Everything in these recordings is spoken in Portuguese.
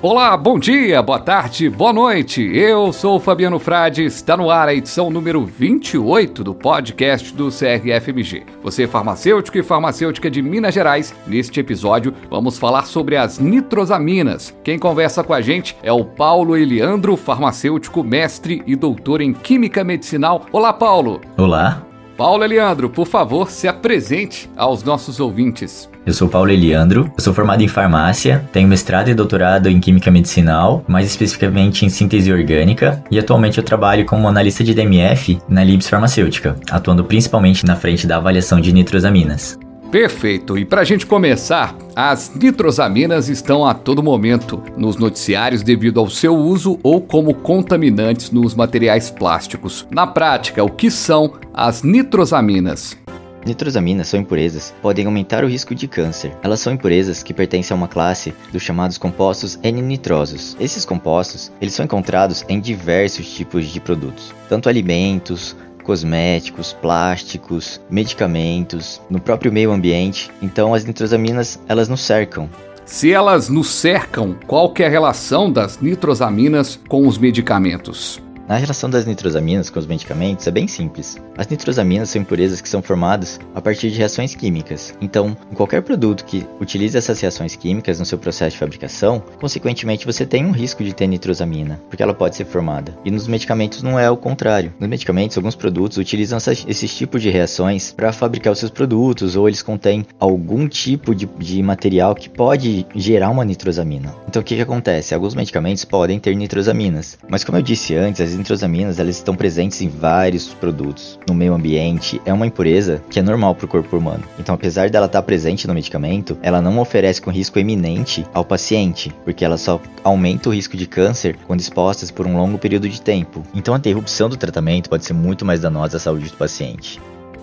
Olá, bom dia, boa tarde, boa noite. Eu sou Fabiano Frade, está no ar a edição número 28 do podcast do CRFMG. Você é farmacêutico e farmacêutica de Minas Gerais. Neste episódio, vamos falar sobre as nitrosaminas. Quem conversa com a gente é o Paulo Eliandro, farmacêutico, mestre e doutor em Química Medicinal. Olá, Paulo. Olá. Paulo Eliandro, por favor, se apresente aos nossos ouvintes. Eu sou Paulo Eliandro, eu sou formado em farmácia, tenho mestrado e doutorado em química medicinal, mais especificamente em síntese orgânica, e atualmente eu trabalho como analista de DMF na Libs Farmacêutica, atuando principalmente na frente da avaliação de nitrosaminas. Perfeito. E para a gente começar, as nitrosaminas estão a todo momento nos noticiários devido ao seu uso ou como contaminantes nos materiais plásticos. Na prática, o que são as nitrosaminas? Nitrosaminas são impurezas podem aumentar o risco de câncer. Elas são impurezas que pertencem a uma classe dos chamados compostos N-nitrosos. Esses compostos, eles são encontrados em diversos tipos de produtos, tanto alimentos, cosméticos, plásticos, medicamentos, no próprio meio ambiente. Então as nitrosaminas, elas nos cercam. Se elas nos cercam, qual é a relação das nitrosaminas com os medicamentos? Na relação das nitrosaminas com os medicamentos é bem simples. As nitrosaminas são impurezas que são formadas a partir de reações químicas. Então, em qualquer produto que utilize essas reações químicas no seu processo de fabricação, consequentemente você tem um risco de ter nitrosamina, porque ela pode ser formada. E nos medicamentos não é o contrário. Nos medicamentos, alguns produtos utilizam esses tipos de reações para fabricar os seus produtos, ou eles contêm algum tipo de, de material que pode gerar uma nitrosamina. Então, o que, que acontece? Alguns medicamentos podem ter nitrosaminas, mas como eu disse antes, as nitrosaminas elas estão presentes em vários produtos. No meio ambiente, é uma impureza que é normal para o corpo humano. Então, apesar dela estar tá presente no medicamento, ela não oferece com risco eminente ao paciente, porque ela só aumenta o risco de câncer quando expostas por um longo período de tempo. Então, a interrupção do tratamento pode ser muito mais danosa à saúde do paciente.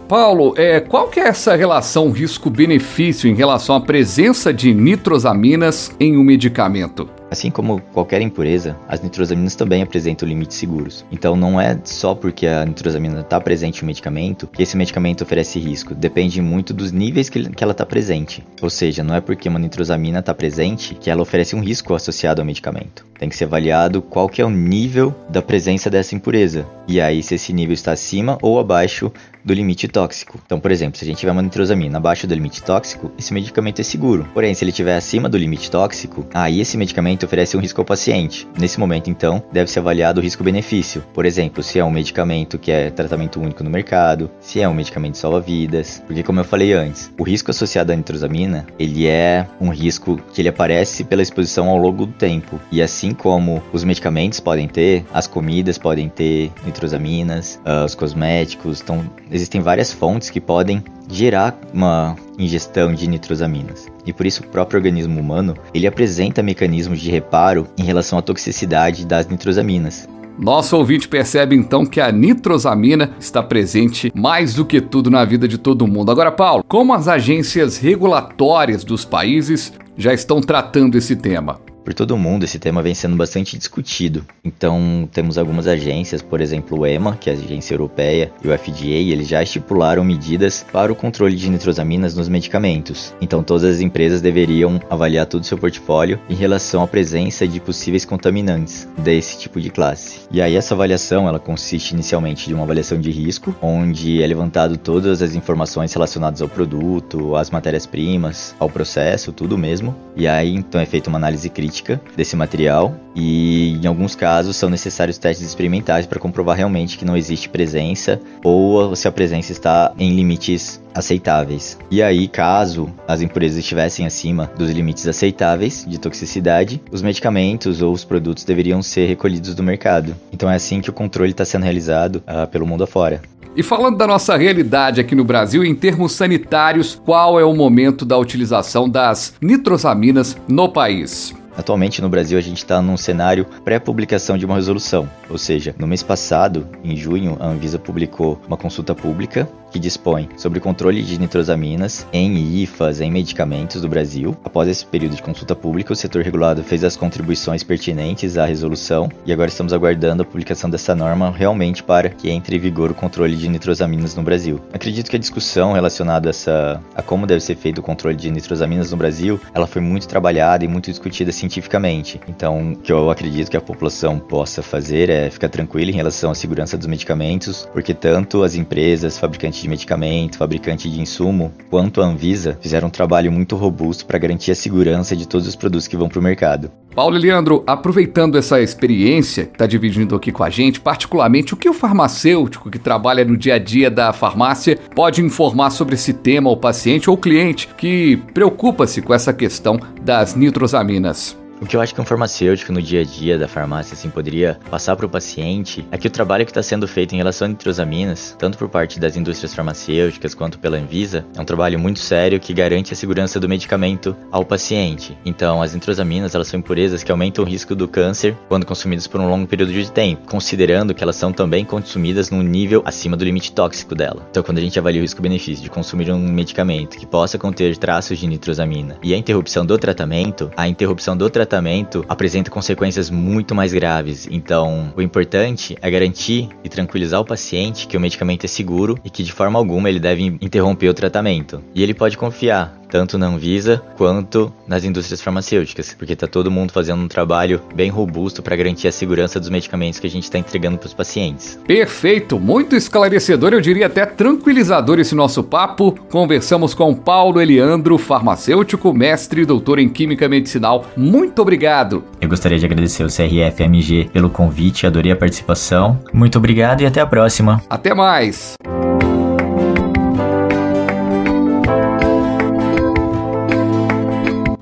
Paulo, é, qual que é essa relação risco-benefício em relação à presença de nitrosaminas em um medicamento? Assim como qualquer impureza, as nitrosaminas também apresentam limites seguros. Então não é só porque a nitrosamina está presente no medicamento que esse medicamento oferece risco. Depende muito dos níveis que, ela está presente. Ou seja, não é porque uma nitrosamina está presente que ela oferece um risco associado ao medicamento. Tem que ser avaliado qual que é o nível da presença dessa impureza. E aí se esse nível está acima ou abaixo do limite tóxico. Então, por exemplo, se a gente tiver uma nitrosamina abaixo do limite tóxico, esse medicamento é seguro. Porém, se ele estiver acima do limite tóxico, aí esse medicamento oferece um risco ao paciente. Nesse momento, então, deve ser avaliado o risco-benefício. Por exemplo, se é um medicamento que é tratamento único no mercado, se é um medicamento salva-vidas, porque como eu falei antes, o risco associado à nitrosamina, ele é um risco que ele aparece pela exposição ao longo do tempo. E assim como os medicamentos podem ter, as comidas podem ter nitrosaminas, uh, os cosméticos, então existem várias fontes que podem gerar uma ingestão de nitrosaminas. E por isso o próprio organismo humano, ele apresenta mecanismos de reparo em relação à toxicidade das nitrosaminas. Nosso ouvinte percebe então que a nitrosamina está presente mais do que tudo na vida de todo mundo. Agora, Paulo, como as agências regulatórias dos países já estão tratando esse tema? Por todo mundo, esse tema vem sendo bastante discutido. Então, temos algumas agências, por exemplo, o EMA, que é a agência europeia, e o FDA, eles já estipularam medidas para o controle de nitrosaminas nos medicamentos. Então, todas as empresas deveriam avaliar todo o seu portfólio em relação à presença de possíveis contaminantes desse tipo de classe. E aí, essa avaliação, ela consiste inicialmente de uma avaliação de risco, onde é levantado todas as informações relacionadas ao produto, às matérias-primas, ao processo, tudo mesmo. E aí, então, é feita uma análise crítica desse material e em alguns casos são necessários testes experimentais para comprovar realmente que não existe presença ou se a presença está em limites aceitáveis. E aí, caso as impurezas estivessem acima dos limites aceitáveis de toxicidade, os medicamentos ou os produtos deveriam ser recolhidos do mercado. Então é assim que o controle está sendo realizado uh, pelo mundo afora. E falando da nossa realidade aqui no Brasil, em termos sanitários, qual é o momento da utilização das nitrosaminas no país? Atualmente no Brasil a gente está num cenário pré-publicação de uma resolução, ou seja, no mês passado, em junho, a Anvisa publicou uma consulta pública que dispõe sobre o controle de nitrosaminas em IFAs, em medicamentos do Brasil. Após esse período de consulta pública, o setor regulado fez as contribuições pertinentes à resolução e agora estamos aguardando a publicação dessa norma realmente para que entre em vigor o controle de nitrosaminas no Brasil. Acredito que a discussão relacionada a, essa, a como deve ser feito o controle de nitrosaminas no Brasil, ela foi muito trabalhada e muito discutida cientificamente. Então, o que eu acredito que a população possa fazer é ficar tranquila em relação à segurança dos medicamentos, porque tanto as empresas, fabricantes de medicamento, fabricantes de insumo, quanto a Anvisa fizeram um trabalho muito robusto para garantir a segurança de todos os produtos que vão para o mercado. Paulo e Leandro, aproveitando essa experiência que está dividindo aqui com a gente, particularmente o que o farmacêutico que trabalha no dia a dia da farmácia pode informar sobre esse tema ao paciente ou cliente que preocupa-se com essa questão das nitrosaminas? O que eu acho que um farmacêutico no dia a dia da farmácia assim poderia passar para o paciente é que o trabalho que está sendo feito em relação a nitrosaminas, tanto por parte das indústrias farmacêuticas quanto pela Anvisa, é um trabalho muito sério que garante a segurança do medicamento ao paciente. Então, as nitrosaminas elas são impurezas que aumentam o risco do câncer quando consumidas por um longo período de tempo, considerando que elas são também consumidas num nível acima do limite tóxico dela. Então, quando a gente avalia o risco-benefício de consumir um medicamento que possa conter traços de nitrosamina e a interrupção do tratamento, a interrupção do tratamento tratamento apresenta consequências muito mais graves. Então, o importante é garantir e tranquilizar o paciente que o medicamento é seguro e que de forma alguma ele deve interromper o tratamento. E ele pode confiar tanto na Anvisa quanto nas indústrias farmacêuticas, porque está todo mundo fazendo um trabalho bem robusto para garantir a segurança dos medicamentos que a gente está entregando para os pacientes. Perfeito, muito esclarecedor, eu diria até tranquilizador esse nosso papo. Conversamos com Paulo Eliandro, farmacêutico, mestre e doutor em Química Medicinal. Muito obrigado. Eu gostaria de agradecer ao CRF-MG pelo convite, adorei a participação. Muito obrigado e até a próxima. Até mais.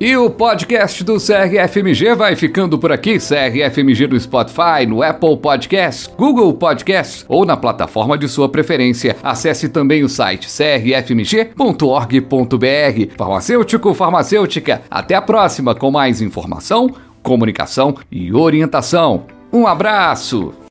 E o podcast do CRFMG vai ficando por aqui. CRFMG no Spotify, no Apple Podcasts, Google Podcasts ou na plataforma de sua preferência. Acesse também o site crfmg.org.br. Farmacêutico, farmacêutica. Até a próxima com mais informação, comunicação e orientação. Um abraço!